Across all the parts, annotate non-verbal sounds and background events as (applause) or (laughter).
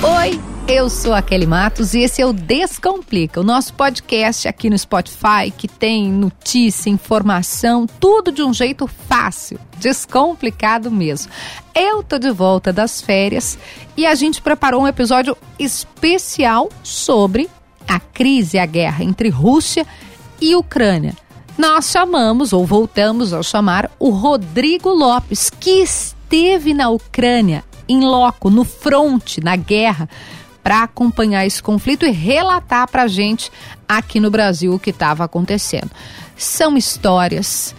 Oi, eu sou a Kelly Matos e esse é o Descomplica, o nosso podcast aqui no Spotify que tem notícia, informação, tudo de um jeito fácil, descomplicado mesmo. Eu tô de volta das férias e a gente preparou um episódio especial sobre a crise, a guerra entre Rússia e Ucrânia. Nós chamamos, ou voltamos a chamar, o Rodrigo Lopes, que esteve na Ucrânia em loco, no fronte, na guerra, para acompanhar esse conflito e relatar para a gente aqui no Brasil o que estava acontecendo. São histórias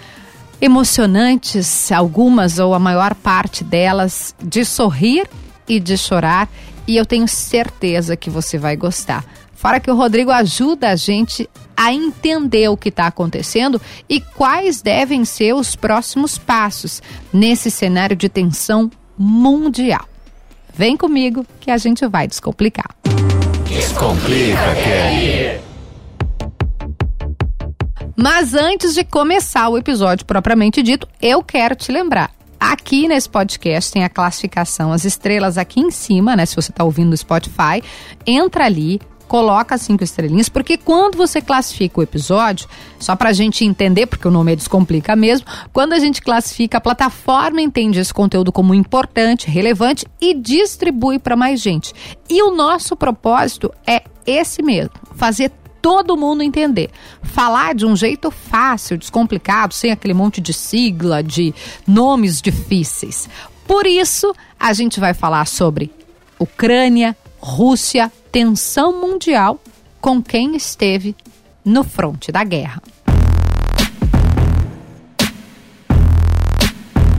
emocionantes, algumas ou a maior parte delas, de sorrir e de chorar, e eu tenho certeza que você vai gostar. Fora que o Rodrigo ajuda a gente a entender o que está acontecendo e quais devem ser os próximos passos nesse cenário de tensão mundial. Vem comigo que a gente vai descomplicar. Descomplica, Kelly. Mas antes de começar o episódio propriamente dito, eu quero te lembrar. Aqui nesse podcast tem a classificação, as estrelas aqui em cima, né? Se você está ouvindo no Spotify, entra ali, coloca cinco estrelinhas, porque quando você classifica o episódio, só para a gente entender, porque o nome é Descomplica mesmo, quando a gente classifica, a plataforma entende esse conteúdo como importante, relevante e distribui para mais gente. E o nosso propósito é esse mesmo, fazer todo mundo entender. Falar de um jeito fácil, descomplicado, sem aquele monte de sigla, de nomes difíceis. Por isso, a gente vai falar sobre Ucrânia, Rússia, tensão mundial com quem esteve no fronte da guerra.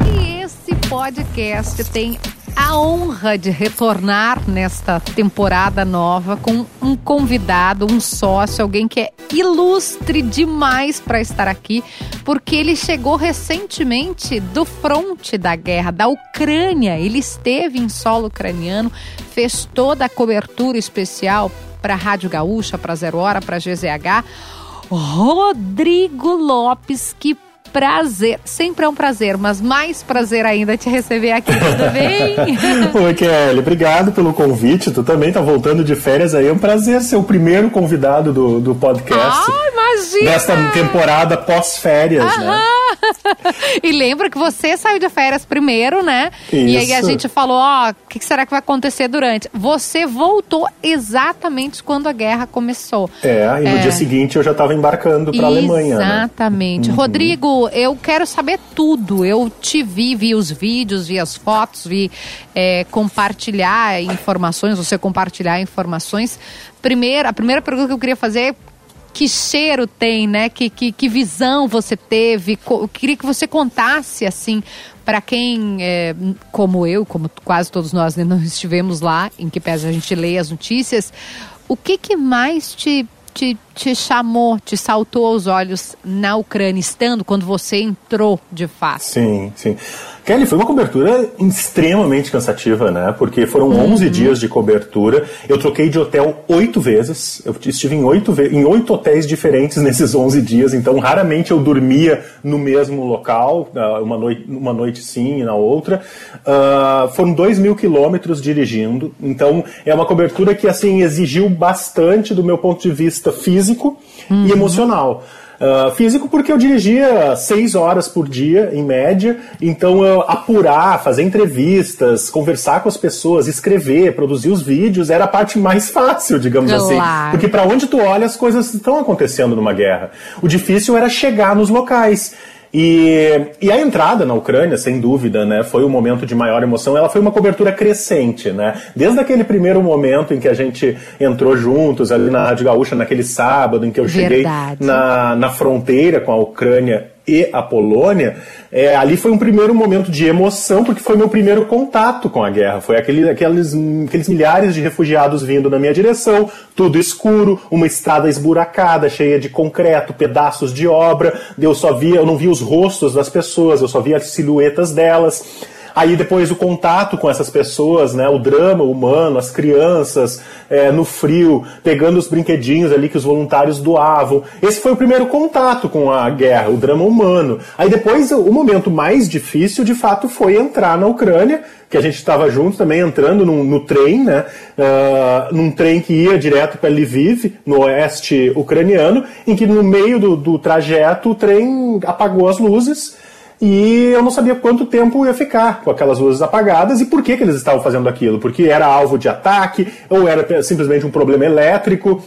E esse podcast tem a honra de retornar nesta temporada nova com um convidado, um sócio, alguém que é ilustre demais para estar aqui, porque ele chegou recentemente do fronte da guerra da Ucrânia. Ele esteve em solo ucraniano, fez toda a cobertura especial para a Rádio Gaúcha, para Zero Hora, para GZH. Rodrigo Lopes, que prazer. Sempre é um prazer, mas mais prazer ainda te receber aqui. Tudo (laughs) bem? Oi, Kelly. Obrigado pelo convite. Tu também tá voltando de férias aí. É um prazer ser o primeiro convidado do, do podcast. Ah, imagina! Nesta temporada pós-férias, né? (laughs) e lembra que você saiu de férias primeiro, né? Isso. E aí a gente falou, ó, oh, o que será que vai acontecer durante? Você voltou exatamente quando a guerra começou. É, e no é. dia seguinte eu já estava embarcando para a Alemanha. Né? Exatamente. Né? Rodrigo, eu quero saber tudo. Eu te vi, vi os vídeos, vi as fotos, vi é, compartilhar informações, você compartilhar informações. Primeiro, a primeira pergunta que eu queria fazer é que cheiro tem, né? Que, que, que visão você teve? Eu queria que você contasse, assim, para quem, é, como eu, como quase todos nós né, (laughs) não estivemos lá, em que pese a gente lê as notícias, o que, que mais te, te, te chamou, te saltou aos olhos na Ucrânia, estando quando você entrou de fato? Sim, sim. Kelly, foi uma cobertura extremamente cansativa, né? Porque foram uhum. 11 dias de cobertura. Eu troquei de hotel oito vezes. Eu estive em oito, em oito hotéis diferentes nesses 11 dias. Então, raramente eu dormia no mesmo local. Uma noite, uma noite sim e na outra. Uh, foram dois mil quilômetros dirigindo. Então, é uma cobertura que, assim, exigiu bastante do meu ponto de vista físico uhum. e emocional. Uh, físico porque eu dirigia seis horas por dia, em média, então apurar, fazer entrevistas, conversar com as pessoas, escrever, produzir os vídeos era a parte mais fácil, digamos assim. claro. assim. Porque para onde tu olha, as coisas estão acontecendo numa guerra. O difícil era chegar nos locais. E, e a entrada na Ucrânia, sem dúvida, né, foi um momento de maior emoção. Ela foi uma cobertura crescente, né? Desde aquele primeiro momento em que a gente entrou juntos ali na Rádio Gaúcha, naquele sábado em que eu cheguei na, na fronteira com a Ucrânia e a Polônia, é, ali foi um primeiro momento de emoção, porque foi meu primeiro contato com a guerra. Foi aquele, aqueles, aqueles milhares de refugiados vindo na minha direção, tudo escuro, uma estrada esburacada, cheia de concreto, pedaços de obra. Eu só via, eu não via os rostos das pessoas, eu só via as silhuetas delas. Aí depois o contato com essas pessoas, né, o drama humano, as crianças é, no frio, pegando os brinquedinhos ali que os voluntários doavam. Esse foi o primeiro contato com a guerra, o drama humano. Aí depois o momento mais difícil, de fato, foi entrar na Ucrânia, que a gente estava junto também entrando no, no trem, né, uh, num trem que ia direto para Lviv, no oeste ucraniano, em que no meio do, do trajeto o trem apagou as luzes e eu não sabia quanto tempo ia ficar com aquelas luzes apagadas e por que, que eles estavam fazendo aquilo. Porque era alvo de ataque ou era simplesmente um problema elétrico.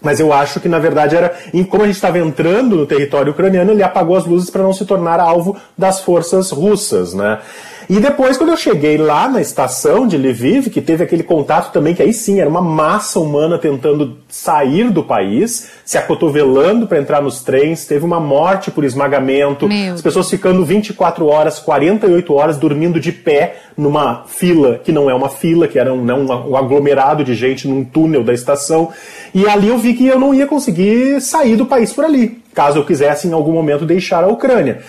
Mas eu acho que, na verdade, era. Como a gente estava entrando no território ucraniano, ele apagou as luzes para não se tornar alvo das forças russas, né? E depois, quando eu cheguei lá na estação de Lviv, que teve aquele contato também, que aí sim era uma massa humana tentando sair do país, se acotovelando para entrar nos trens, teve uma morte por esmagamento, Meu as pessoas ficando 24 horas, 48 horas dormindo de pé numa fila, que não é uma fila, que era um, né, um aglomerado de gente num túnel da estação. E ali eu vi que eu não ia conseguir sair do país por ali, caso eu quisesse em algum momento deixar a Ucrânia.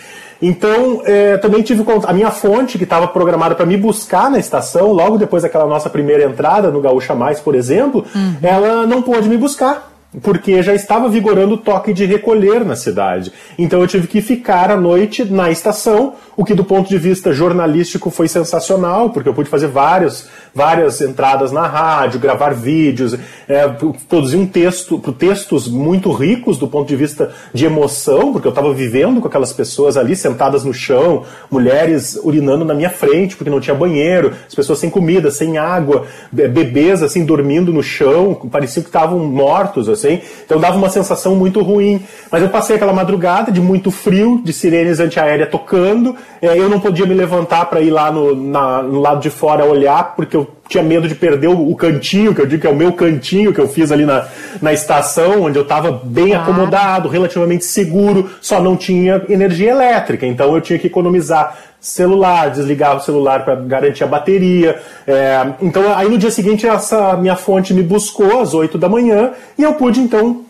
Então, é, também tive a minha fonte, que estava programada para me buscar na estação, logo depois daquela nossa primeira entrada no Gaúcha Mais, por exemplo, uhum. ela não pôde me buscar porque já estava vigorando o toque de recolher na cidade. Então eu tive que ficar à noite na estação, o que do ponto de vista jornalístico foi sensacional, porque eu pude fazer várias, várias entradas na rádio, gravar vídeos, é, produzir um texto, textos muito ricos do ponto de vista de emoção, porque eu estava vivendo com aquelas pessoas ali sentadas no chão, mulheres urinando na minha frente porque não tinha banheiro, as pessoas sem comida, sem água, bebês assim dormindo no chão, pareciam que estavam mortos assim. Então dava uma sensação muito ruim. Mas eu passei aquela madrugada de muito frio, de sirenes antiaérea tocando. É, eu não podia me levantar para ir lá no, na, no lado de fora olhar, porque eu tinha medo de perder o, o, cantinho, que eu digo que é o meu cantinho que eu fiz ali na, na estação, onde eu estava bem ah. acomodado, relativamente seguro, só não tinha energia elétrica. Então eu tinha que economizar celular, desligava o celular para garantir a bateria. É, então, aí no dia seguinte, essa minha fonte me buscou às 8 da manhã e eu pude então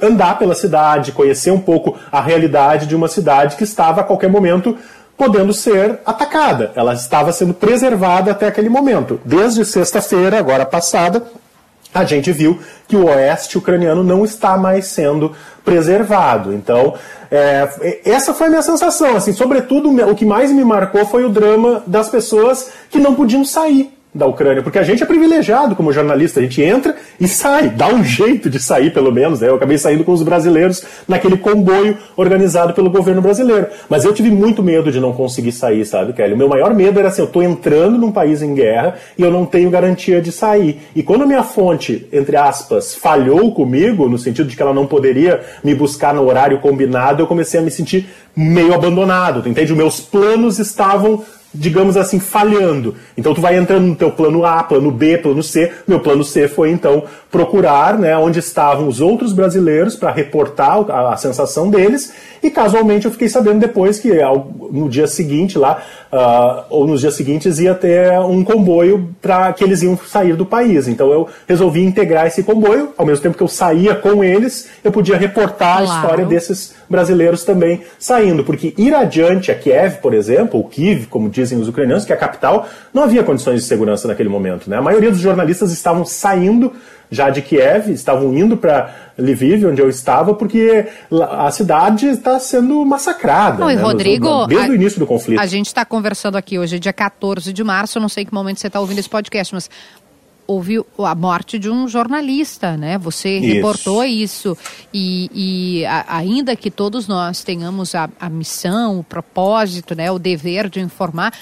andar pela cidade, conhecer um pouco a realidade de uma cidade que estava a qualquer momento podendo ser atacada. Ela estava sendo preservada até aquele momento. Desde sexta-feira, agora passada, a gente viu que o oeste ucraniano não está mais sendo preservado. Então, é, essa foi a minha sensação. Assim, sobretudo, o que mais me marcou foi o drama das pessoas que não podiam sair da Ucrânia, porque a gente é privilegiado como jornalista, a gente entra e sai, dá um jeito de sair pelo menos. Né? Eu acabei saindo com os brasileiros naquele comboio organizado pelo governo brasileiro. Mas eu tive muito medo de não conseguir sair, sabe, Kelly? O meu maior medo era assim, eu estou entrando num país em guerra e eu não tenho garantia de sair. E quando a minha fonte, entre aspas, falhou comigo, no sentido de que ela não poderia me buscar no horário combinado, eu comecei a me sentir meio abandonado, entende? Os meus planos estavam digamos assim, falhando. Então tu vai entrando no teu plano A, plano B, plano C. Meu plano C foi então procurar, né, onde estavam os outros brasileiros para reportar a, a, sensação deles. E casualmente eu fiquei sabendo depois que no dia seguinte lá, uh, ou nos dias seguintes ia ter um comboio para que eles iam sair do país. Então eu resolvi integrar esse comboio, ao mesmo tempo que eu saía com eles, eu podia reportar claro. a história desses brasileiros também saindo, porque ir adiante a Kiev, por exemplo, ou Kiev, como dizem os ucranianos, que é a capital, não havia condições de segurança naquele momento. Né? A maioria dos jornalistas estavam saindo já de Kiev, estavam indo para Lviv, onde eu estava, porque a cidade está sendo massacrada. Não, né? Rodrigo, desde a, o início do conflito. A gente está conversando aqui hoje, dia 14 de março, eu não sei que momento você está ouvindo esse podcast, mas houve a morte de um jornalista, né? Você isso. reportou isso. E, e a, ainda que todos nós tenhamos a, a missão, o propósito, né, o dever de informar,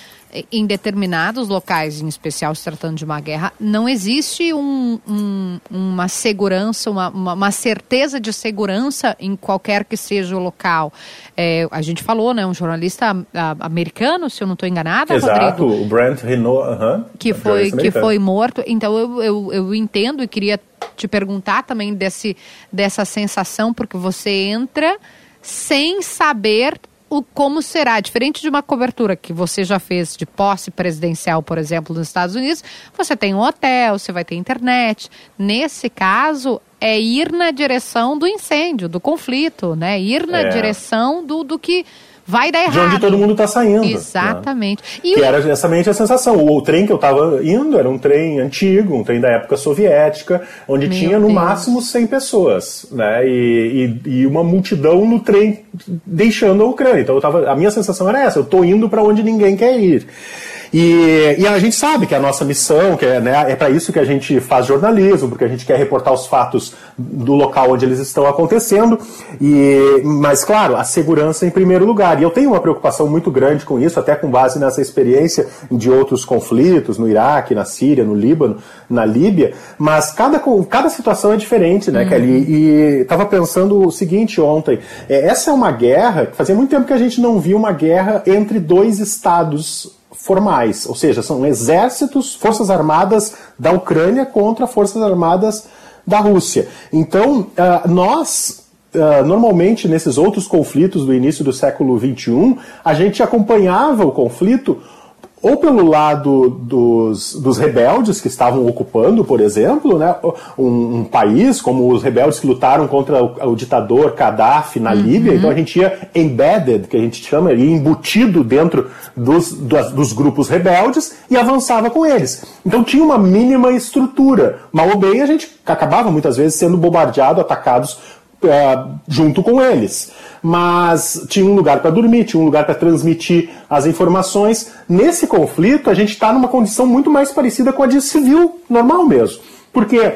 em determinados locais, em especial se tratando de uma guerra, não existe um, um, uma segurança, uma, uma, certeza de segurança em qualquer que seja o local. É, a gente falou, né, um jornalista americano, se eu não estou enganada, Exato, Rodrigo, o Brent Renault, uh -huh, que foi que foi morto. Então eu, eu, eu entendo e queria te perguntar também desse, dessa sensação, porque você entra sem saber o como será. Diferente de uma cobertura que você já fez de posse presidencial, por exemplo, nos Estados Unidos, você tem um hotel, você vai ter internet. Nesse caso, é ir na direção do incêndio, do conflito, né? Ir na é. direção do, do que vai dar errado. De onde todo mundo está saindo. Né? Exatamente. Né? E que o... era exatamente a sensação. O, o, trem que eu estava indo era um trem antigo, um trem da época soviética, onde Meu tinha no Deus. máximo 100 pessoas, né? E, e, e, uma multidão no trem deixando a Ucrânia. Então eu tava, a minha sensação era essa, eu estou indo para onde ninguém quer ir. E, e, a gente sabe que a nossa missão, que é, né, é para isso que a gente faz jornalismo, porque a gente quer reportar os fatos do local onde eles estão acontecendo. E, mas, claro, a segurança em primeiro lugar. E eu tenho uma preocupação muito grande com isso, até com base nessa experiência de outros conflitos no Iraque, na Síria, no Líbano, na Líbia. Mas cada, cada situação é diferente, né, uhum. Kelly? E estava pensando o seguinte ontem: é, essa é uma guerra que fazia muito tempo que a gente não via uma guerra entre dois estados formais, ou seja, são exércitos, forças armadas da Ucrânia contra forças armadas da Rússia. Então, uh, nós Uh, normalmente nesses outros conflitos do início do século XXI, a gente acompanhava o conflito ou pelo lado dos, dos rebeldes que estavam ocupando, por exemplo, né, um, um, país, como os rebeldes que lutaram contra o, o ditador Gaddafi na uhum. Líbia, então a gente ia embedded, que a gente chama, ia embutido dentro dos, dos, dos grupos rebeldes e avançava com eles. Então tinha uma mínima estrutura. Mal ou bem, a gente acabava muitas vezes sendo bombardeado, atacados uh, junto com eles mas tinha um lugar para dormir, tinha um lugar para transmitir as informações. Nesse conflito, a gente está numa condição muito mais parecida com a de civil normal mesmo. Porque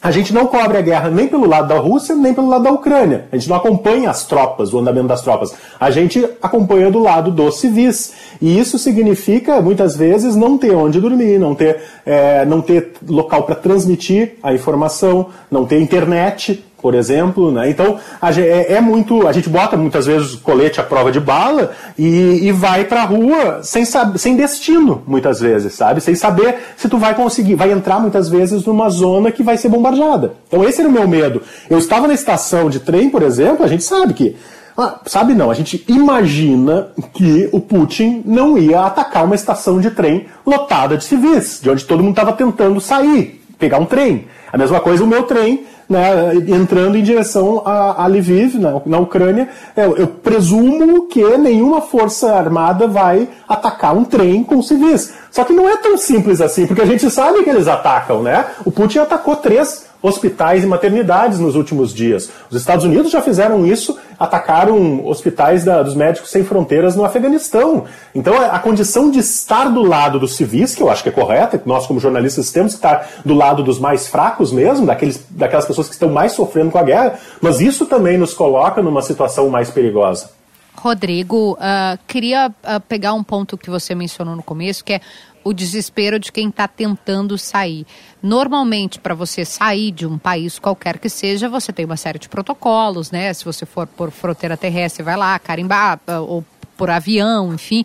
a gente não cobre a guerra nem pelo lado da Rússia, nem pelo lado da Ucrânia. A gente não acompanha as tropas, o andamento das tropas. A gente acompanha do lado dos civis. E isso significa, muitas vezes, não ter onde dormir, não ter, é, não ter local para transmitir a informação, não ter internet por exemplo, né? Então é, é, muito, a gente bota muitas vezes colete à prova de bala e, e vai para a rua sem sem destino, muitas vezes, sabe? Sem saber se tu vai conseguir, vai entrar muitas vezes numa zona que vai ser bombardeada. Então esse era o meu medo. Eu estava na estação de trem, por exemplo, a gente sabe que ah, sabe não, a gente imagina que o Putin não ia atacar uma estação de trem lotada de civis, de onde todo mundo estava tentando sair, pegar um trem. A mesma coisa o meu trem né, entrando em direção a, a Lviv, na, na Ucrânia. Eu, eu, presumo que nenhuma força armada vai atacar um trem com civis. Só que não é tão simples assim, porque a gente sabe que eles atacam, né? O Putin atacou três hospitais e maternidades nos últimos dias. Os Estados Unidos já fizeram isso, atacaram hospitais da, dos Médicos Sem Fronteiras no Afeganistão. Então, a condição de estar do lado dos civis, que eu acho que é correta, nós como jornalistas temos que estar do lado dos mais fracos mesmo, daqueles, daquelas pessoas que estão mais sofrendo com a guerra, mas isso também nos coloca numa situação mais perigosa. Rodrigo, uh, queria uh, pegar um ponto que você mencionou no começo, que é o desespero de quem está tentando sair. Normalmente, para você sair de um país qualquer que seja, você tem uma série de protocolos, né? Se você for por fronteira terrestre, vai lá carimbar ah, ou por avião, enfim.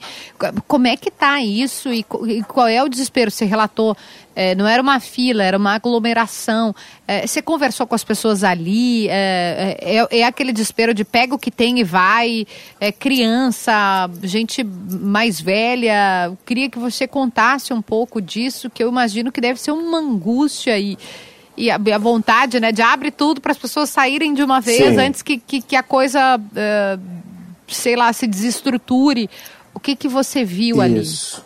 Como é que está isso e, e, qual é o desespero? Você relatou, é, não era uma fila, era uma aglomeração. É, você conversou com as pessoas ali? É, é, é, aquele desespero de pega o que tem e vai, é, criança, gente mais velha. Eu queria que você contasse um pouco disso, que eu imagino que deve ser uma angústia e e a, a, vontade, né, de abre tudo para as pessoas saírem de uma vez Sim. antes que, que, que, a coisa uh, sei lá, se desestruture. O que, que você viu isso,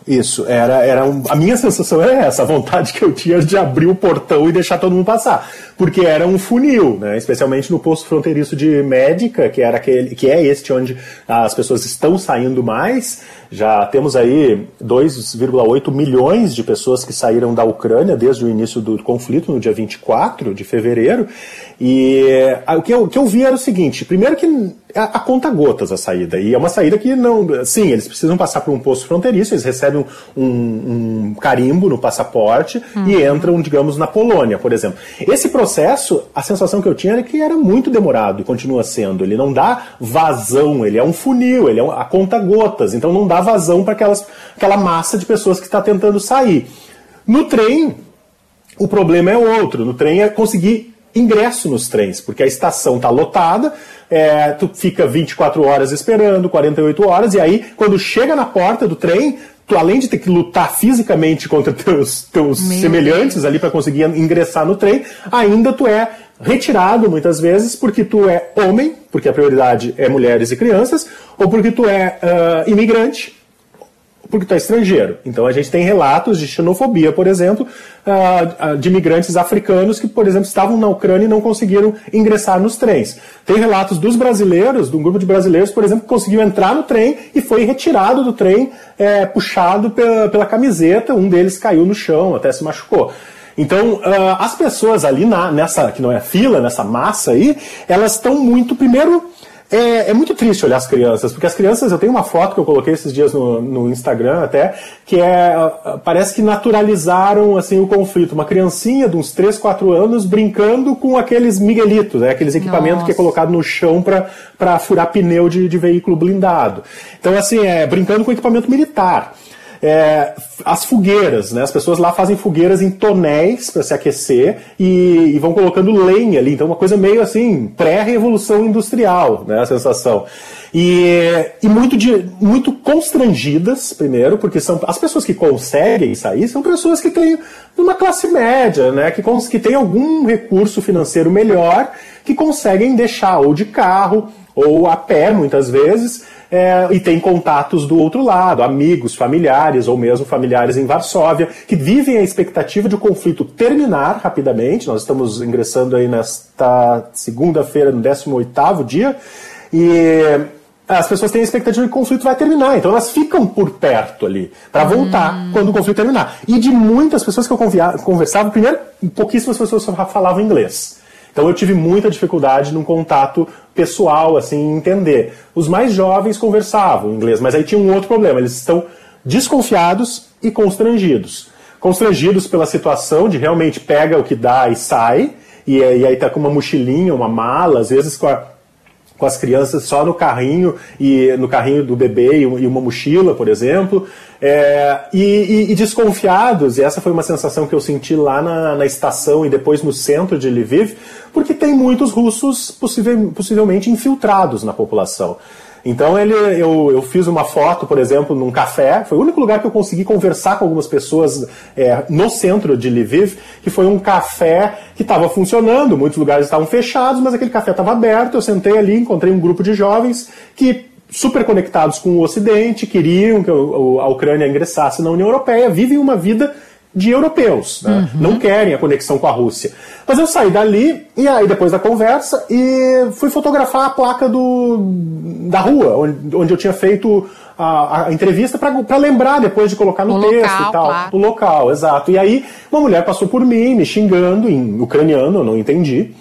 ali? Isso. Era, era um, a minha sensação era essa, a vontade que eu tinha de abrir o portão e deixar todo mundo passar. Porque era um funil, né? especialmente no posto fronteiriço de médica, que, era aquele, que é este onde as pessoas estão saindo mais. Já temos aí 2,8 milhões de pessoas que saíram da Ucrânia desde o início do conflito, no dia 24 de fevereiro. E o que eu, o que eu vi era o seguinte: primeiro que a, a conta gotas a saída. E é uma saída que não. Sim, eles precisam passar por um posto fronteiriço, eles recebem um, um carimbo no passaporte uhum. e entram, digamos, na Polônia, por exemplo. Esse processo, a sensação que eu tinha era que era muito demorado e continua sendo. Ele não dá vazão, ele é um funil, ele é a conta gotas. Então não dá vazão para aquela massa de pessoas que está tentando sair. No trem, o problema é outro. No trem é conseguir ingresso nos trens, porque a estação está lotada, é, tu fica 24 horas esperando, 48 horas, e aí, quando chega na porta do trem, tu além de ter que lutar fisicamente contra (laughs) teus, teus semelhantes Deus. ali para conseguir ingressar no trem, ainda tu é retirado muitas vezes porque tu é homem, porque a prioridade é mulheres e crianças, ou porque tu é uh, imigrante, porque tu é estrangeiro. Então a gente tem relatos de xenofobia, por exemplo, uh, de imigrantes africanos que, por exemplo, estavam na Ucrânia e não conseguiram ingressar nos trens. Tem relatos dos brasileiros, de um grupo de brasileiros, por exemplo, que conseguiu entrar no trem e foi retirado do trem, é, puxado pela, pela camiseta, um deles caiu no chão, até se machucou. Então, uh, as pessoas ali na, nessa, que não é fila, nessa massa aí, elas estão muito, primeiro, é, é, muito triste olhar as crianças, porque as crianças, eu tenho uma foto que eu coloquei esses dias no, no Instagram até, que é, parece que naturalizaram assim o conflito. Uma criancinha de uns 3, 4 anos brincando com aqueles miguelitos, né, aqueles equipamentos Nossa. que é colocado no chão para furar pneu de, de veículo blindado. Então, assim, é brincando com equipamento militar é, as fogueiras, né? As pessoas lá fazem fogueiras em tonéis para se aquecer e, e, vão colocando lenha ali. Então, uma coisa meio assim, pré-revolução industrial, né? A sensação. E, e muito, de, muito constrangidas, primeiro, porque são as pessoas que conseguem sair são pessoas que têm uma classe média, né? Que, que têm algum recurso financeiro melhor, que conseguem deixar ou de carro ou a pé, muitas vezes, é, e tem contatos do outro lado, amigos, familiares ou mesmo familiares em Varsóvia, que vivem a expectativa de o conflito terminar rapidamente. Nós estamos ingressando aí nesta segunda-feira, no 18º dia, e as pessoas têm a expectativa de que o conflito vai terminar, então elas ficam por perto ali, para voltar hum. quando o conflito terminar. E de muitas pessoas que eu conversava, primeiro, pouquíssimas pessoas falavam inglês. Então eu tive muita dificuldade num contato pessoal, assim, entender. Os mais jovens conversavam inglês, mas aí tinha um outro problema, eles estão desconfiados e constrangidos. Constrangidos pela situação de realmente pega o que dá e sai, e, e aí tá com uma mochilinha, uma mala, às vezes com a com as crianças só no carrinho e no carrinho do bebê e uma mochila, por exemplo, é, e, e, e, desconfiados. E essa foi uma sensação que eu senti lá na, na, estação e depois no centro de Lviv, porque tem muitos russos possivel, possivelmente infiltrados na população. Então ele, eu, eu fiz uma foto, por exemplo, num café. Foi o único lugar que eu consegui conversar com algumas pessoas é, no centro de Lviv, que foi um café que estava funcionando. Muitos lugares estavam fechados, mas aquele café estava aberto. Eu sentei ali, encontrei um grupo de jovens que super conectados com o Ocidente, queriam que a Ucrânia ingressasse na União Europeia, vivem uma vida de europeus, né? uhum. não querem a conexão com a Rússia. Mas eu saí dali e aí depois da conversa e fui fotografar a placa do, da rua onde, onde eu tinha feito a, a entrevista para lembrar depois de colocar no o texto local, e tal, claro. o local, exato. E aí uma mulher passou por mim me xingando em ucraniano, eu não entendi.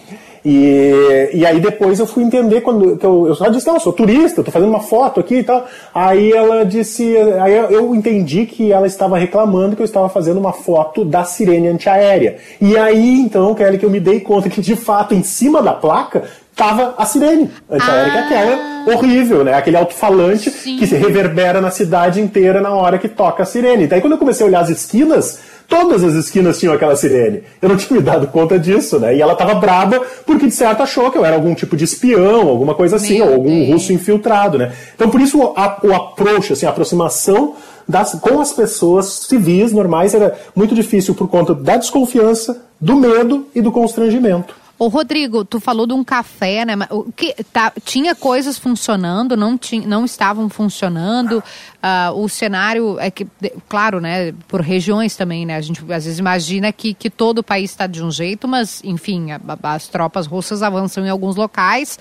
E, e aí depois eu fui entender quando eu, eu só disse, não, eu sou turista, estou fazendo uma foto aqui e tal. Aí ela disse, aí eu entendi que ela estava reclamando que eu estava fazendo uma foto da sirene antiaérea. E aí então, Kelly, que eu me dei conta que de fato em cima da placa tava a sirene antiaérea, ah. é aquela ah. horrível, né? Aquele alto-falante que se reverbera na cidade inteira na hora que toca a sirene. Daí quando eu comecei a olhar as esquinas, Todas as esquinas tinham aquela sirene. Eu não tinha me dado conta disso, né? E ela tava braba porque, de certo, achou que eu era algum tipo de espião, alguma coisa assim, Meu ou algum russo infiltrado, né? Então, por isso, a, o approach, assim, a aproximação das, com as pessoas civis normais era muito difícil por conta da desconfiança, do medo e do constrangimento. Ô, Rodrigo, tu falou de um café, né? O que, tá, tinha coisas funcionando, não, tinha, não estavam funcionando. Uh, o cenário é que, claro, né? Por regiões também, né? A gente às vezes imagina que, que todo o país está de um jeito, mas, enfim, a, as tropas russas avançam em alguns locais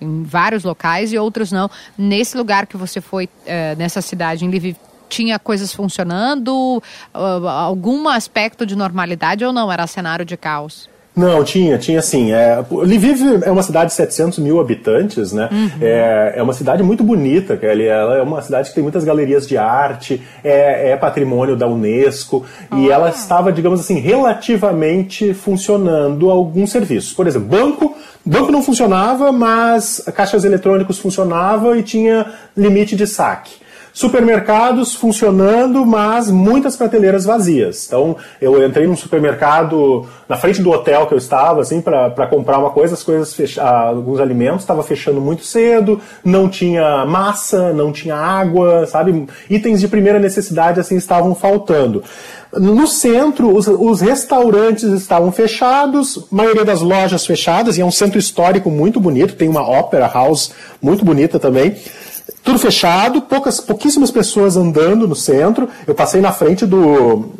em vários locais e outros não. Nesse lugar que você foi, uh, nessa cidade, em Lviv, tinha coisas funcionando? Uh, algum aspecto de normalidade ou não? Era cenário de caos? Não, tinha, tinha sim. É, Lviv é uma cidade de 700 mil habitantes, né? Uhum. É, é uma cidade muito bonita, Kelly. Ela é uma cidade que tem muitas galerias de arte, é, é patrimônio da Unesco, e ela estava, digamos assim, relativamente funcionando alguns serviços. Por exemplo, banco, banco não funcionava, mas caixas eletrônicos funcionavam e tinha limite de saque. Supermercados funcionando, mas muitas prateleiras vazias. Então, eu entrei num supermercado na frente do hotel que eu estava, assim, para comprar uma coisa, as coisas fecha, alguns alimentos estava fechando muito cedo, não tinha massa, não tinha água, sabe? Itens de primeira necessidade assim estavam faltando. No centro, os, os, restaurantes estavam fechados, maioria das lojas fechadas, e é um centro histórico muito bonito, tem uma opera house muito bonita também. Tudo fechado, poucas, pouquíssimas pessoas andando no centro. Eu passei na frente do,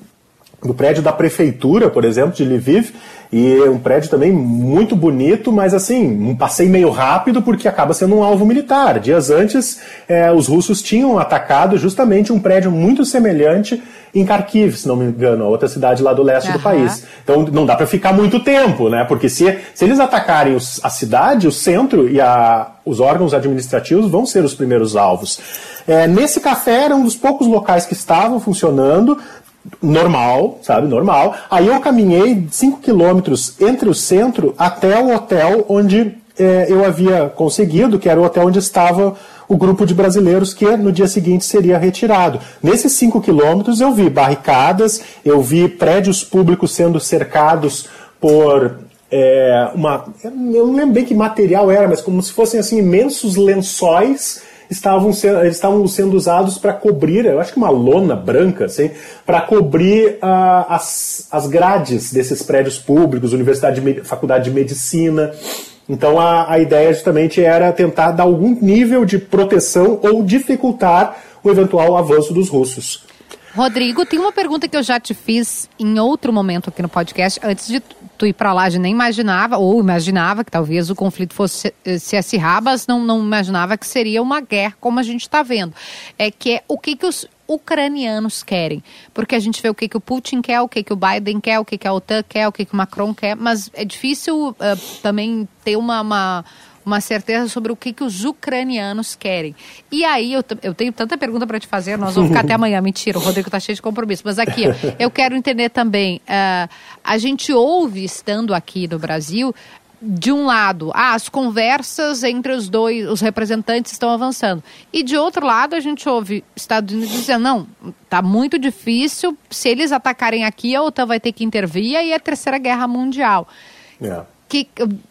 do prédio da prefeitura, por exemplo, de Lviv, e é um prédio também muito bonito, mas assim, um passeio meio rápido porque acaba sendo um alvo militar. Dias antes, é, os russos tinham atacado justamente um prédio muito semelhante em Kharkiv, se não me engano, a outra cidade lá do leste uhum. do país. Então não dá para ficar muito tempo, né? Porque se, se eles atacarem os, a cidade, o centro e a, os órgãos administrativos vão ser os primeiros alvos. É, nesse café era um dos poucos locais que estavam funcionando, normal, sabe, normal. Aí eu caminhei 5 quilômetros entre o centro até o hotel onde é, eu havia conseguido, que era o hotel onde estava o grupo de brasileiros que no dia seguinte seria retirado. Nesses 5 quilômetros eu vi barricadas, eu vi prédios públicos sendo cercados por é, uma. Eu não lembro bem que material era, mas como se fossem assim imensos lençóis estavam sendo, eles estavam sendo usados para cobrir, eu acho que uma lona branca, assim, para cobrir uh, as, as grades desses prédios públicos, universidade, de, faculdade de medicina. Então a, a ideia justamente era tentar dar algum nível de proteção ou dificultar o eventual avanço dos russos. Rodrigo, tem uma pergunta que eu já te fiz em outro momento aqui no podcast, antes de tu ir para lá, a gente nem imaginava, ou imaginava que talvez o conflito fosse se acirrar, mas não, não imaginava que seria uma guerra como a gente está vendo. É que é o que, que os ucranianos querem. Porque a gente vê o que, que o Putin quer, o que, que o Biden quer, o que, que a OTAN quer, o que, que o Macron quer, mas é difícil uh, também ter uma, uma uma certeza sobre o que, que os ucranianos querem. E aí, eu, eu tenho tanta pergunta para te fazer, nós vamos ficar até (laughs) amanhã. Mentira, o Rodrigo está cheio de compromisso. Mas aqui, eu quero entender também. Uh, a gente ouve, estando aqui no Brasil, de um lado, ah, as conversas entre os dois, os representantes estão avançando. E de outro lado, a gente ouve Estados Unidos dizendo, não, tá muito difícil, se eles atacarem aqui, a OTAN vai ter que intervir e aí é a terceira guerra mundial. É que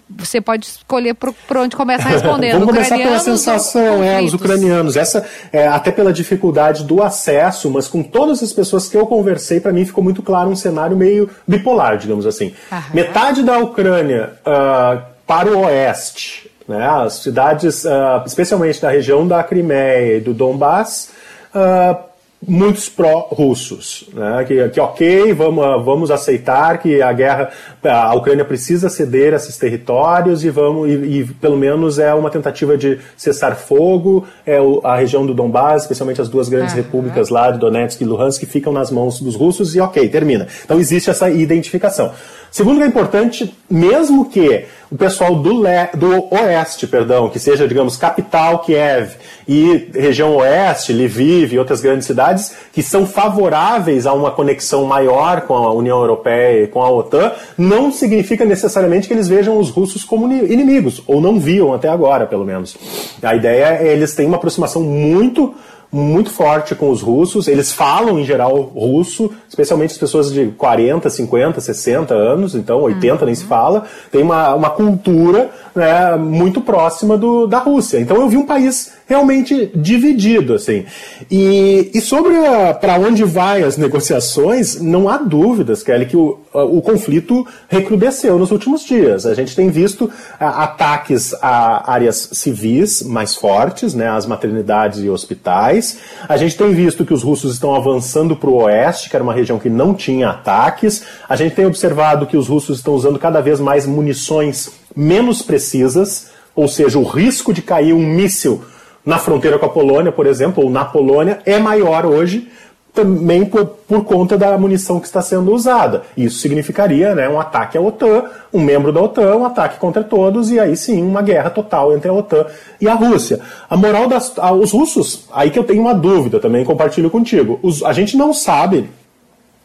você pode escolher por, por onde começa a responder. (laughs) Vamos começar pela sensação, é, os ucranianos. Essa, é, até pela dificuldade do acesso, mas com todas as pessoas que eu conversei, para mim ficou muito claro um cenário meio bipolar, digamos assim. Aham. Metade da Ucrânia uh, para o oeste, né, as cidades, uh, especialmente da região da Crimeia e do Donbass, uh, muitos pró-russos, né? que, que ok, vamos, vamos aceitar que a guerra, a Ucrânia precisa ceder esses territórios e vamos e, e pelo menos é uma tentativa de cessar fogo, é o, a região do Donbass, especialmente as duas grandes uhum. repúblicas lá de Donetsk e Luhansk que ficam nas mãos dos russos e ok, termina. Então existe essa identificação. Segundo é importante, mesmo que o pessoal do, le, do oeste, perdão, que seja, digamos, capital Kiev e região oeste, Lviv e outras grandes cidades, que são favoráveis a uma conexão maior com a União Europeia e com a OTAN, não significa necessariamente que eles vejam os russos como inimigos, ou não viam até agora, pelo menos. A ideia é eles têm uma aproximação muito muito forte com os russos. Eles falam, em geral, russo, especialmente as pessoas de 40, 50, 60 anos, então 80 uhum. nem se fala. Tem uma, uma cultura né, muito próxima do, da Rússia. Então eu vi um país realmente dividido, assim. E, e sobre para onde vai as negociações, não há dúvidas, Kelly, que o, o conflito recrudesceu nos últimos dias. A gente tem visto a, ataques a áreas civis mais fortes, né, as maternidades e hospitais. A gente tem visto que os russos estão avançando para o oeste, que era uma região que não tinha ataques. A gente tem observado que os russos estão usando cada vez mais munições menos precisas, ou seja, o risco de cair um míssil na fronteira com a Polônia, por exemplo, ou na Polônia, é maior hoje, também por, por conta da munição que está sendo usada. Isso significaria né, um ataque à OTAN, um membro da OTAN, um ataque contra todos, e aí sim uma guerra total entre a OTAN e a Rússia. A moral das. os russos, aí que eu tenho uma dúvida também, compartilho contigo. Os, a gente não sabe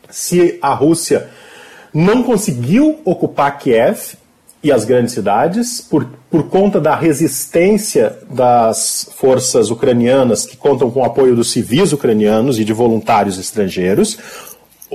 se a Rússia não conseguiu ocupar Kiev e as grandes cidades, por, por conta da resistência das forças ucranianas que contam com o apoio dos civis ucranianos e de voluntários estrangeiros,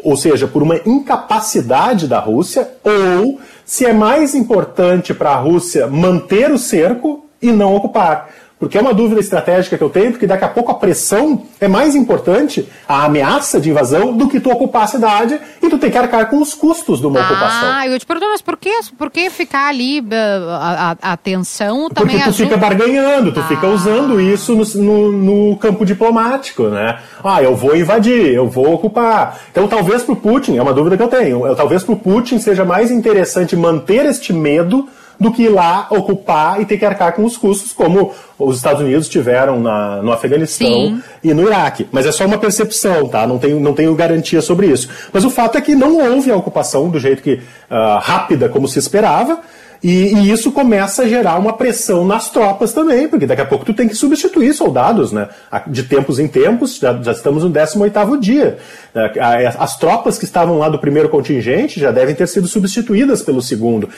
ou seja, por uma incapacidade da Rússia, ou se é mais importante para a Rússia manter o cerco e não ocupar. Porque é uma dúvida estratégica que eu tenho, porque daqui a pouco a pressão é mais importante, a ameaça de invasão, do que tu ocupar a cidade e tu ter que arcar com os custos de uma ah, ocupação. Ah, eu te pergunto, mas por que, por que ficar ali uh, a, a, a tensão também Porque tu ajuda? fica barganhando, tu ah. fica usando isso no, no, no, campo diplomático, né? Ah, eu vou invadir, eu vou ocupar. Então talvez para o Putin, é uma dúvida que eu tenho, talvez para o Putin seja mais interessante manter este medo do que ir lá ocupar e ter que arcar com os custos, como os Estados Unidos tiveram na, no Afeganistão Sim. e no Iraque. Mas é só uma percepção, tá? Não tenho, não tenho garantia sobre isso. Mas o fato é que não houve a ocupação do jeito que uh, rápida como se esperava. E, e, isso começa a gerar uma pressão nas tropas também, porque daqui a pouco tu tem que substituir soldados, né? De tempos em tempos, já, já estamos no 18º dia. É, as tropas que estavam lá do primeiro contingente já devem ter sido substituídas pelo segundo.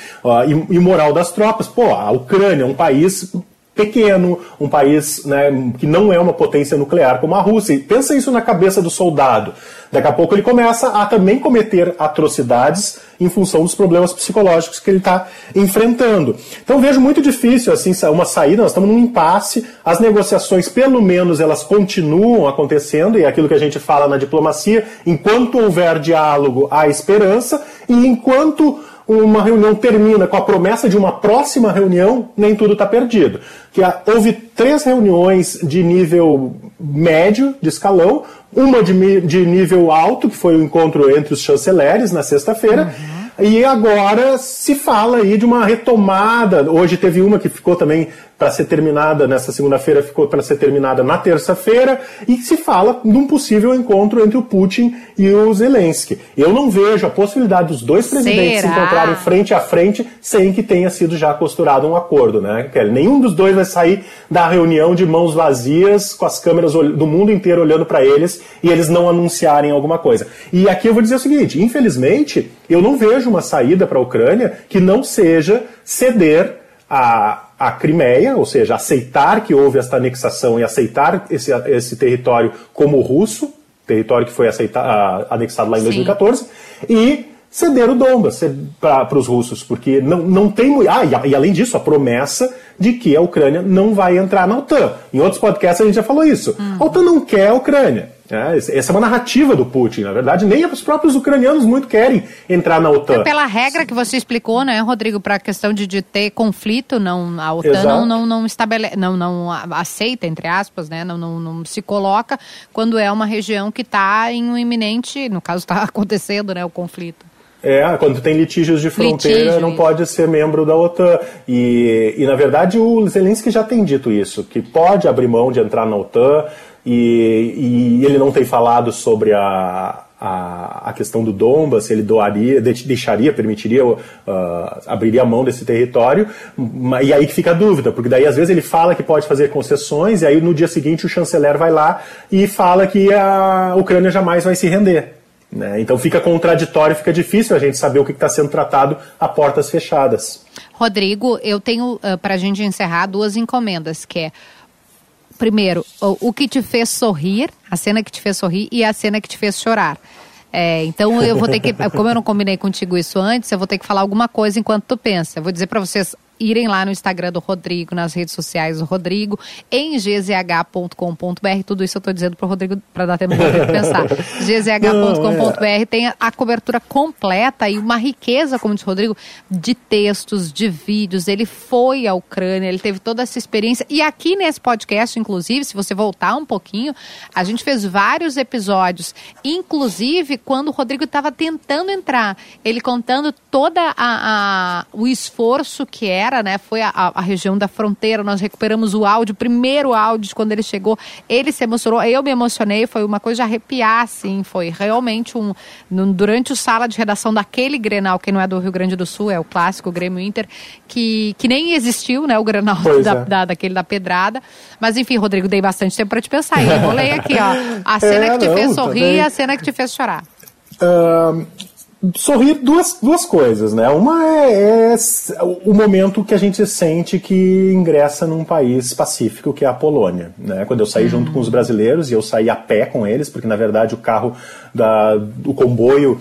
E, e moral das tropas, pô, a Ucrânia é um país pequeno, um país né, que não é uma potência nuclear como a Rússia. E pensa isso na cabeça do soldado. Daqui a pouco ele começa a também cometer atrocidades em função dos problemas psicológicos que ele está enfrentando. Então vejo muito difícil assim uma saída. Nós estamos num impasse. As negociações, pelo menos, elas continuam acontecendo e é aquilo que a gente fala na diplomacia. Enquanto houver diálogo, há esperança e enquanto uma reunião termina com a promessa de uma próxima reunião, nem tudo está perdido. Que houve três reuniões de nível médio, de escalão, uma de, de nível alto, que foi o encontro entre os chanceleres na sexta-feira, uhum. E agora se fala aí de uma retomada. Hoje teve uma que ficou também para ser terminada nessa segunda-feira, ficou para ser terminada na terça-feira, e se fala de um possível encontro entre o Putin e o Zelensky. Eu não vejo a possibilidade dos dois presidentes Será? se encontrarem frente a frente sem que tenha sido já costurado um acordo, né, Kelly? Nenhum dos dois vai sair da reunião de mãos vazias, com as câmeras do mundo inteiro olhando para eles e eles não anunciarem alguma coisa. E aqui eu vou dizer o seguinte: infelizmente, eu não vejo uma saída para a Ucrânia que não seja ceder a a Crimeia, ou seja, aceitar que houve esta anexação e aceitar esse, esse território como russo, território que foi aceita, anexado lá em Sim. 2014, e ceder o Donbas para os russos, porque não, não tem. Ah, e, e, além disso, a promessa de que a Ucrânia não vai entrar na OTAN. Em outros podcasts a gente já falou isso. Hum. A OTAN não quer a Ucrânia. É, essa é uma narrativa do Putin, na verdade. Nem os próprios ucranianos muito querem entrar na OTAN. É pela regra que você explicou, né, Rodrigo, para a questão de, de ter conflito, não, a OTAN não, não, não, estabelece, não, não aceita, entre aspas, né, não, não, não se coloca quando é uma região que está em um iminente, no caso está (laughs) acontecendo, né, o conflito. É, quando tem litígios de fronteira, Litígio, não pode ser membro da OTAN. E, e, na verdade, o Zelensky já tem dito isso, que pode abrir mão de entrar na OTAN, e, e ele não tem falado sobre a, a, a, questão do Donbas, ele doaria, deixaria, permitiria, uh, abriria a mão desse território, e aí que fica a dúvida, porque daí às vezes ele fala que pode fazer concessões, e aí no dia seguinte o chanceler vai lá e fala que a Ucrânia jamais vai se render. Né? Então fica contraditório, fica difícil a gente saber o que está sendo tratado a portas fechadas. Rodrigo, eu tenho uh, para a gente encerrar duas encomendas, que é primeiro, o, o, que te fez sorrir, a cena que te fez sorrir e a cena que te fez chorar. É, então eu vou ter que, (laughs) como eu não combinei contigo isso antes, eu vou ter que falar alguma coisa enquanto tu pensa. Eu vou dizer para vocês irem lá no Instagram do Rodrigo, nas redes sociais do Rodrigo, em gzh.com.br. Tudo isso eu estou dizendo para o Rodrigo, para dar tempo de pensar. (laughs) gzh.com.br é. tem a, cobertura completa e uma riqueza, como diz o Rodrigo, de textos, de vídeos. Ele foi à Ucrânia, ele teve toda essa experiência. E aqui nesse podcast, inclusive, se você voltar um pouquinho, a gente fez vários episódios, inclusive quando o Rodrigo estava tentando entrar, ele contando toda a, a o esforço que era né? Foi a, a, região da fronteira. Nós recuperamos o áudio, o primeiro áudio de quando ele chegou. Ele se emocionou, eu me emocionei. Foi uma coisa de arrepiar, assim. Foi realmente um. Durante o sala de redação daquele Grenal, que não é do Rio Grande do Sul, é o clássico Grêmio Inter, que, que nem existiu, né? O Grenal da, é. da, daquele da Pedrada. Mas enfim, Rodrigo, dei bastante tempo para te pensar. Eu ler aqui, ó. A cena (laughs) é, que te não, fez sorrir e a cena que te fez chorar. Uh, sorrir duas, duas coisas, né? Uma é, é, o momento que a gente sente que ingressa num país pacífico, que é a Polônia, né? Quando eu saí uhum. junto com os brasileiros e eu saí a pé com eles, porque na verdade o carro da, do comboio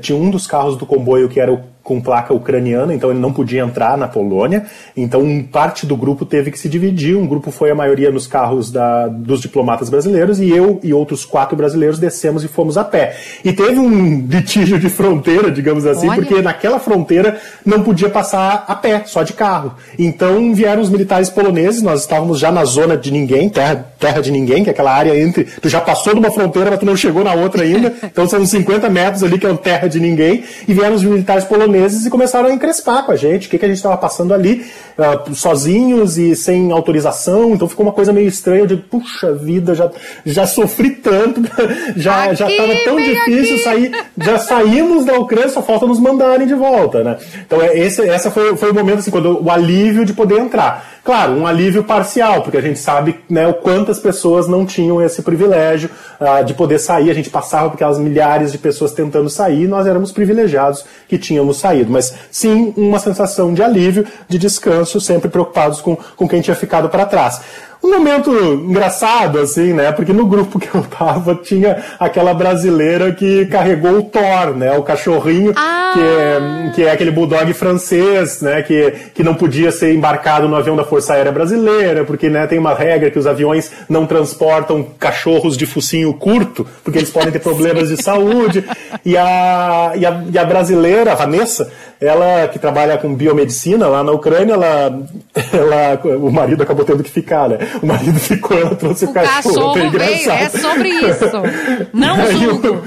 tinha um dos carros do comboio que era o com placa ucraniana, então ele não podia entrar na Polônia. Então parte do grupo teve que se dividir. Um grupo foi a maioria nos carros da, dos diplomatas brasileiros e eu e outros quatro brasileiros descemos e fomos a pé. E teve um litígio de fronteira, digamos assim, Olha. porque naquela fronteira não podia passar a pé, só de carro. Então vieram os militares poloneses, nós estávamos já na zona de ninguém, terra, terra de ninguém, que é aquela área entre. Tu já passou de uma fronteira, mas tu não chegou na outra ainda. (laughs) Então são 50 metros ali que é uma terra de ninguém. E vieram os militares poloneses meses e começaram a encrespar com a gente, o que, que a gente estava passando ali, uh, sozinhos e sem autorização, então ficou uma coisa meio estranha, digo, puxa vida, já, já sofri tanto, (laughs) já aqui, já estava tão difícil aqui. sair, já saímos da Ucrânia, só falta nos mandarem de volta, né? Então é, esse essa foi, foi o momento, assim, quando o alívio de poder entrar. Claro, um alívio parcial, porque a gente sabe né, o quantas pessoas não tinham esse privilégio uh, de poder sair. A gente passava por aquelas milhares de pessoas tentando sair, nós éramos privilegiados que tínhamos saído. Mas sim, uma sensação de alívio, de descanso, sempre preocupados com, com quem tinha ficado para trás um momento engraçado, assim, né? Porque no grupo que eu tava (laughs) tinha aquela brasileira que carregou o Thor, né? O cachorrinho, ah. Que, é, que é aquele bulldog francês, né? Que, que não podia ser embarcado no avião da Força Aérea Brasileira, porque né, tem uma regra que os aviões não transportam cachorros de focinho curto, porque eles podem ter (laughs) problemas de saúde. E a, e a, e a brasileira, a Vanessa, ela que trabalha com biomedicina lá na Ucrânia, ela, (laughs) ela, o marido acabou tendo que ficar, né? O marido (laughs) ficou, ela trouxe o, o cachorro. cachorro veio, é sobre isso. (laughs) Não e aí, o,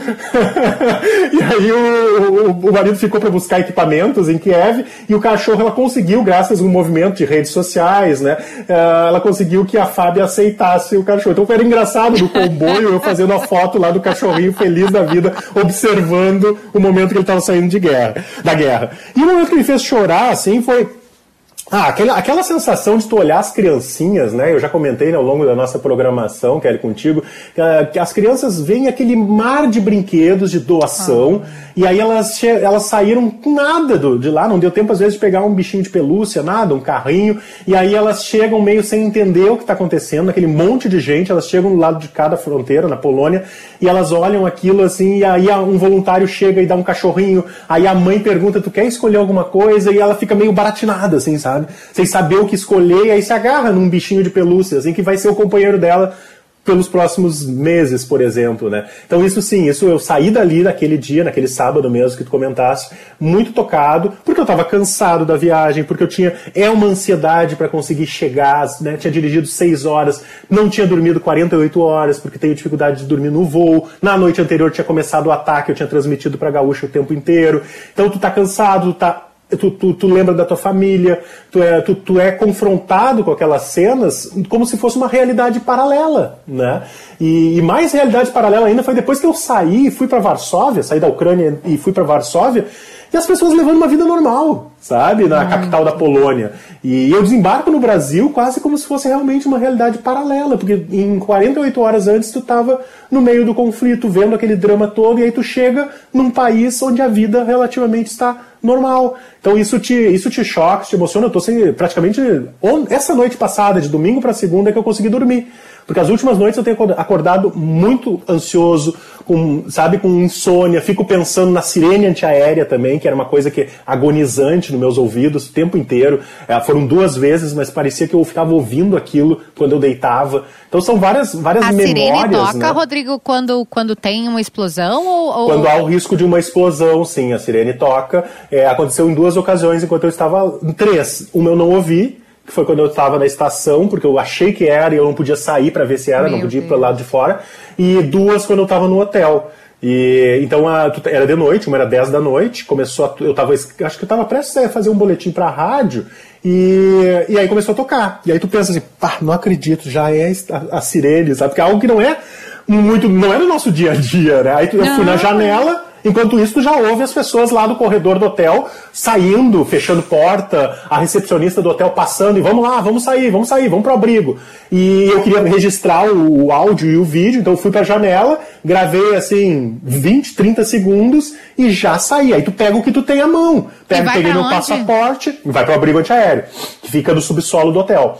e aí o, o, o marido ficou para buscar equipamentos em Kiev e o cachorro ela conseguiu, graças a um movimento de redes sociais, né? Eh, ela conseguiu que a Fábia aceitasse o cachorro. Então foi engraçado no comboio eu fazendo a foto lá do cachorrinho feliz da vida, observando o momento que ele estava saindo de guerra, da guerra. E o momento que me fez chorar, assim, foi ah, aquela, aquela sensação de tu olhar as criancinhas, né? Eu já comentei né, ao longo da nossa programação, Kelly, contigo, que, que as crianças veem aquele mar de brinquedos de doação, ah. E aí elas, elas saíram com nada do, de lá, não deu tempo às vezes de pegar um bichinho de pelúcia, nada, um carrinho, e aí elas chegam meio sem entender o que está acontecendo, aquele monte de gente, elas chegam do lado de cada fronteira, na Polônia, e elas olham aquilo assim, e aí um voluntário chega e dá um cachorrinho, aí a mãe pergunta, tu quer escolher alguma coisa? E ela fica meio baratinada, assim, sabe? Sem saber o que escolher, e aí se agarra num bichinho de pelúcia, assim, que vai ser o companheiro dela pelos próximos meses, por exemplo, né? Então isso sim, isso eu saí dali naquele dia, naquele sábado mesmo que tu comentaste, muito tocado, porque eu estava cansado da viagem, porque eu tinha é uma ansiedade para conseguir chegar, né? Tinha dirigido seis horas, não tinha dormido 48 horas porque tenho dificuldade de dormir no voo. Na noite anterior tinha começado o ataque, eu tinha transmitido para Gaúcha o tempo inteiro. Então tu tá cansado, tu tá Tu, tu, tu, lembra da tua família, tu é, tu, tu é confrontado com aquelas cenas como se fosse uma realidade paralela, né? E, e mais realidade paralela ainda foi depois que eu saí e fui para Varsóvia, saí da Ucrânia e fui para Varsóvia, e as pessoas levando uma vida normal, sabe? Na capital da Polônia. E eu desembarco no Brasil quase como se fosse realmente uma realidade paralela, porque em 48 horas antes tu estava no meio do conflito, vendo aquele drama todo, e aí tu chega num país onde a vida relativamente está normal. Então isso te, isso te choca, te emociona. Eu tô sem, praticamente. Essa noite passada, de domingo para segunda, é que eu consegui dormir. Porque as últimas noites eu tenho acordado muito ansioso, com, sabe, com insônia, fico pensando na sirene antiaérea também, que era uma coisa que agonizante nos meus ouvidos o tempo inteiro. É, foram duas vezes, mas parecia que eu ficava ouvindo aquilo quando eu deitava. Então são várias, várias a memórias. A sirene toca, né? Rodrigo, quando, quando tem uma explosão? Ou, ou... Quando há o risco de uma explosão, sim, a sirene toca. É, aconteceu em duas ocasiões enquanto eu estava. Em três. Uma eu não ouvi, que foi quando eu estava na estação, porque eu achei que era e eu não podia sair para ver se era, Meu não podia ir para lado de fora. E duas quando eu estava no hotel. E então a, era de noite, uma era 10 da noite, começou a, eu tava, acho que eu estava prestes a fazer um boletim para a rádio e, e aí começou a tocar. E aí tu pensa assim, pá, não acredito, já é a, a sirene, sabe? Porque é algo que não é muito, não é no nosso dia a dia, né? Aí eu fui na janela Enquanto isso, tu já ouve as pessoas lá do corredor do hotel saindo, fechando porta, a recepcionista do hotel passando e vamos lá, vamos sair, vamos sair, vamos pro abrigo. E eu queria registrar o, o áudio e o vídeo, então eu fui pra janela, gravei assim 20, 30 segundos e já saí. Aí tu pega o que tu tem à mão. Pega, peguei meu passaporte e vai pro abrigo antiaéreo, que fica no subsolo do hotel.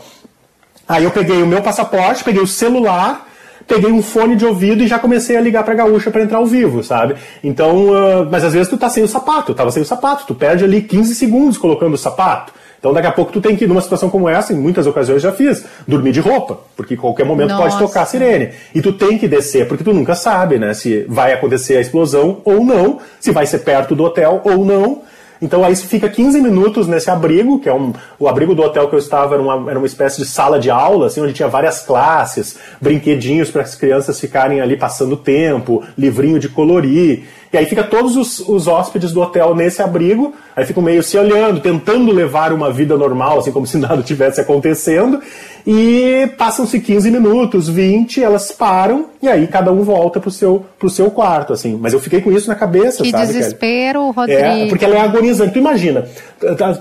Aí eu peguei o meu passaporte, peguei o celular peguei um fone de ouvido e já comecei a ligar pra gaúcha para entrar ao vivo, sabe? Então, uh, mas às vezes tu tá sem o sapato, eu tava sem o sapato, tu perde ali 15 segundos colocando o sapato. Então daqui a pouco tu tem que, numa situação como essa, em muitas ocasiões já fiz, dormir de roupa, porque qualquer momento Nossa. pode tocar a sirene. E tu tem que descer, porque tu nunca sabe, né, se vai acontecer a explosão ou não, se vai ser perto do hotel ou não. Então aí fica 15 minutos nesse abrigo, que é um, o abrigo do hotel que eu estava era uma, era uma espécie de sala de aula, assim, onde tinha várias classes, brinquedinhos para as crianças ficarem ali passando tempo, livrinho de colorir. E aí fica todos os, os, hóspedes do hotel nesse abrigo, aí ficam meio se olhando, tentando levar uma vida normal, assim como se (laughs) nada tivesse acontecendo. E passam-se 15 minutos, 20, elas param e aí cada um volta pro seu, pro seu quarto, assim. Mas eu fiquei com isso na cabeça, que sabe? desespero, Rodrigo. É, porque ela é agonizante. Tu imagina,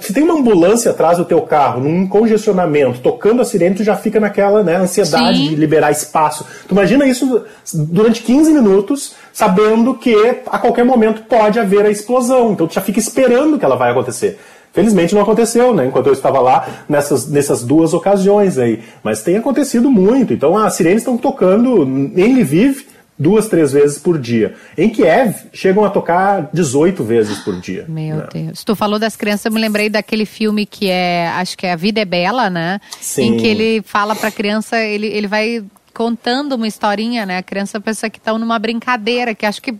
se tem uma ambulância atrás do teu carro, num congestionamento, tocando a sirene, tu já fica naquela né, ansiedade Sim. de liberar espaço. Tu imagina isso durante 15 minutos, sabendo que a qualquer momento pode haver a explosão. Então tu já fica esperando que ela vai acontecer. Felizmente não aconteceu, né? Enquanto eu estava lá nessas, nessas duas ocasiões aí. Mas tem acontecido muito. Então as sirenes estão tocando em Lviv duas, três vezes por dia. Em Kiev, chegam a tocar 18 vezes por dia. Meu né? Deus. Tu falou das crianças, eu me lembrei daquele filme que é, acho que é A Vida é Bela, né? Sim. Em que ele fala para a criança, ele, ele vai contando uma historinha, né? A criança pensa que estão numa brincadeira, que acho que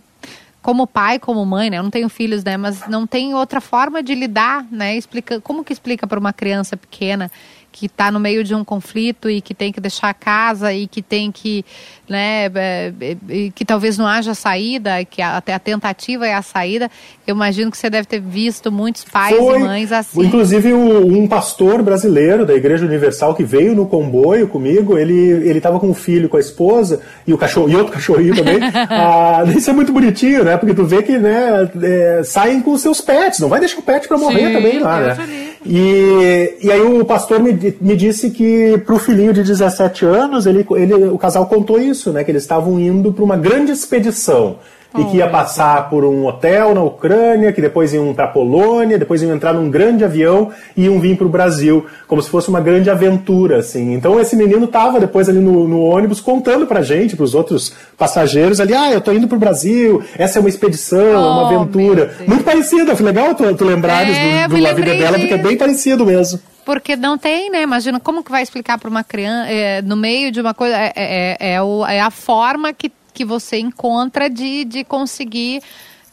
como pai, como mãe, né? Eu não tenho filhos, né? Mas não tem outra forma de lidar, né? Explica, como que explica para uma criança pequena que está no meio de um conflito e que tem que deixar a casa e que tem que, né, é, é, que talvez não haja saída, que até a tentativa é a saída. Eu imagino que você deve ter visto muitos pais Foi, e mães assim. Inclusive um pastor brasileiro da Igreja Universal que veio no comboio comigo, ele ele estava com o filho, com a esposa e o cachorro e outro cachorrinho também. (laughs) ah, isso é muito bonitinho, né? Porque tu vê que né, é, saem com os seus pets, não vai deixar o pet para morrer Sim, também lá, né? E, e aí o pastor me, me disse que para o filhinho de 17 anos, ele, ele, o casal contou isso, né? Que eles estavam indo para uma grande expedição e que ia passar por um hotel na Ucrânia, que depois iam para a Polônia, depois iam entrar num grande avião e iam vir para o Brasil, como se fosse uma grande aventura, assim. Então esse menino estava depois ali no, no ônibus contando para gente, para os outros passageiros ali, ah, eu tô indo para o Brasil, essa é uma expedição, oh, é uma oh, aventura. Muito parecida, foi legal tu, tu lembrares é, do, do Vida Dela, porque é bem parecido mesmo. Porque não tem, né? Imagina como que vai explicar para uma criança, é, no meio de uma coisa, é, é, é, é a forma que que você encontra de, de conseguir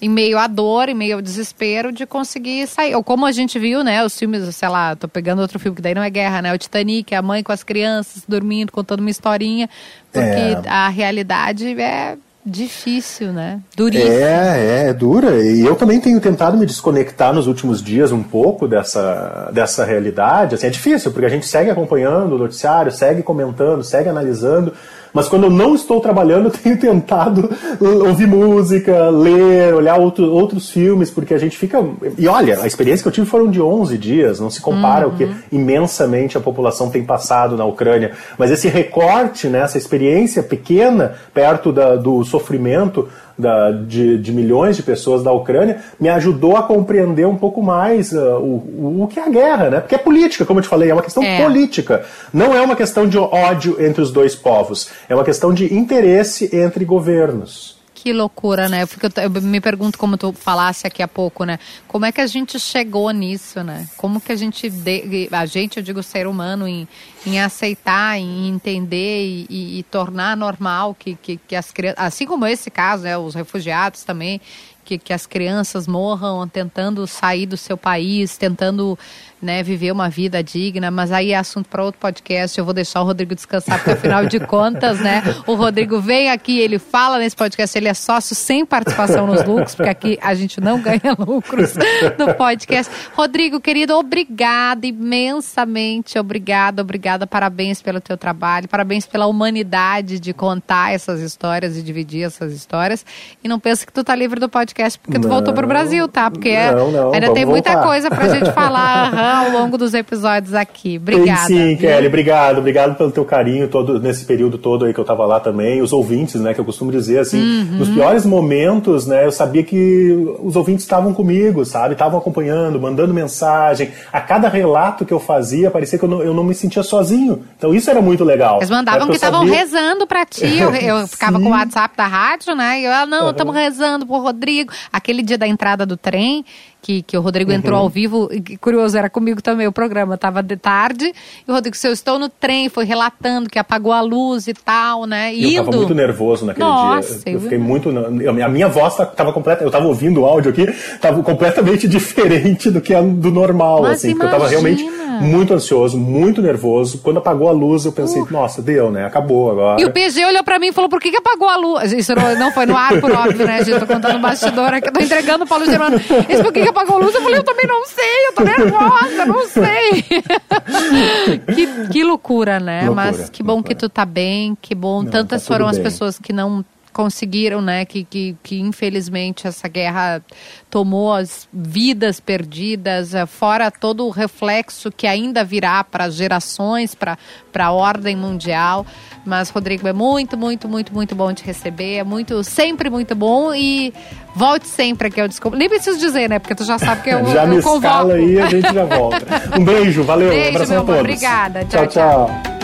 em meio à dor, em meio ao desespero, de conseguir sair. Ou como a gente viu, né, os filmes, sei lá, tô pegando outro filme que daí não é guerra, né, o Titanic, a mãe com as crianças dormindo, contando uma historinha, porque é. a realidade é difícil, né? Duríssimo. É, é, dura. E eu também tenho tentado me desconectar nos últimos dias um pouco dessa, dessa realidade. Assim, é difícil, porque a gente segue acompanhando o noticiário, segue comentando, segue analisando, mas quando eu não estou trabalhando, (laughs) eu tenho tentado ouvir música, ler, olhar outro, outros filmes, porque a gente fica. E olha, a experiência que eu tive foram de 11 dias, não se compara uhum. ao que imensamente a população tem passado na Ucrânia. Mas esse recorte, né, essa experiência pequena, perto da, do sofrimento da, de, de, milhões de pessoas da Ucrânia, me ajudou a compreender um pouco mais uh, o, o, que é a guerra, né? Porque é política, como eu te falei, é uma questão é. política. Não é uma questão de ódio entre os dois povos, é uma questão de interesse entre governos. Que loucura, né? Eu, eu, me pergunto, como tu falasse aqui há pouco, né? Como é que a gente chegou nisso, né? Como que a gente, de, a gente, eu digo ser humano, em, em aceitar, em entender e, e, e tornar normal que, que, que as crianças, assim como esse caso, né? Os refugiados também, que, que as crianças morram tentando sair do seu país, tentando né, viver uma vida digna, mas aí é assunto para outro podcast. Eu vou deixar o Rodrigo descansar, porque afinal de contas, né, o Rodrigo vem aqui, ele fala nesse podcast, ele é sócio sem participação nos lucros, porque aqui a gente não ganha (laughs) lucros no podcast. Rodrigo, querido, obrigada imensamente, obrigada, obrigada, parabéns pelo teu trabalho, parabéns pela humanidade de contar essas histórias e dividir essas histórias. E não pensa que tu tá livre do podcast porque tu voltou pro Brasil, tá? Porque não, não, ainda tem muita voltar. coisa pra gente falar ao longo dos episódios aqui. Obrigada. Sim, Kelly, obrigado. Obrigado pelo teu carinho todo nesse período todo aí que eu tava lá também. Os ouvintes, né, que eu costumo dizer, assim, Uhum. nos piores momentos, né, eu sabia que os ouvintes estavam comigo, sabe? Estavam acompanhando, mandando mensagem. A cada relato que eu fazia, parecia que eu não, eu não me sentia sozinho. Então isso era muito legal. Eles mandavam Porque que estavam sabia- rezando pra ti. Eu, eu (laughs) ficava com o WhatsApp da rádio, né? E eu, ah, não, estamos rezando pro Rodrigo. Aquele dia da entrada do trem, que, que o Rodrigo entrou Uhum. ao vivo, e curioso, era comigo também o programa. Tava de tarde. E o Rodrigo, se eu estou no trem, foi relatando que apagou a luz e tal, né? E Eu Indo. tava muito nervoso naquele Nossa, dia. Eu eu- fiquei muito. A minha voz ta- tava completa. Eu tava ouvindo o áudio aqui, tava completamente (laughs) diferente do que a do normal. Mas assim, porque eu tava realmente muito ansioso, muito nervoso. Quando apagou a luz, eu pensei, nossa, deu, né? Acabou agora. Uh. E o PG olhou pra mim e falou: por que, que apagou a luz? Isso não, não foi no ar, por óbvio, né, gente? Tô contando o bastidor aqui, tô entregando o Paulo Germano. Isso por que, que apagou a luz? Eu falei: eu também não sei, eu tô nervosa, não sei. (laughs) que, que loucura, né? Loucura, Mas que bom loucura. que tu tá bem, que bom. Não, Tantas tá foram as bem. pessoas que não conseguiram, né? Que, que, que infelizmente essa guerra tomou as vidas perdidas, eh, fora todo o reflexo que ainda virá para as gerações, para a ordem mundial. Mas, Rodrigo, é muito, muito, muito, muito bom te receber. É muito, sempre muito bom. E volte sempre aqui ao Desculpa. Nem preciso dizer, né? Porque tu já sabe que eu, (laughs) já eu me convoco. escala aí e a gente já volta. (laughs) Um beijo, valeu, Beijo, abração meu a todos. obrigada. Tchau, tchau.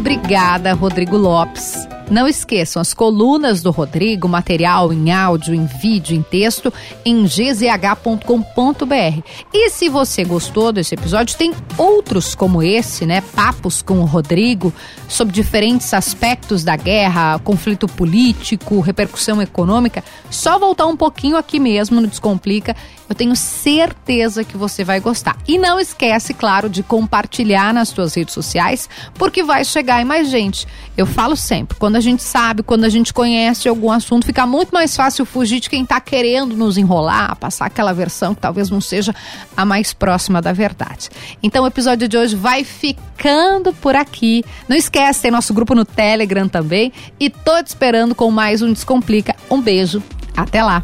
Obrigada, Rodrigo Lopes. Não esqueçam as colunas do Rodrigo, material em áudio, em vídeo, em texto, em gzh.com.br. E se você gostou desse episódio, tem outros como esse, né? Papos com o Rodrigo sobre diferentes aspectos da guerra, conflito político, repercussão econômica. Só voltar um pouquinho aqui mesmo no Descomplica. Eu tenho certeza que você vai gostar. E não esquece, claro, de compartilhar nas suas redes sociais, porque vai chegar em mais gente. Eu falo sempre, quando a gente sabe, quando a gente conhece algum assunto, fica muito mais fácil fugir de quem está querendo nos enrolar, passar aquela versão que talvez não seja a mais próxima da verdade. Então o episódio de hoje vai ficando por aqui. Não esquece, tem nosso grupo no Telegram também. E tô te esperando com mais um Descomplica. Um beijo, até lá!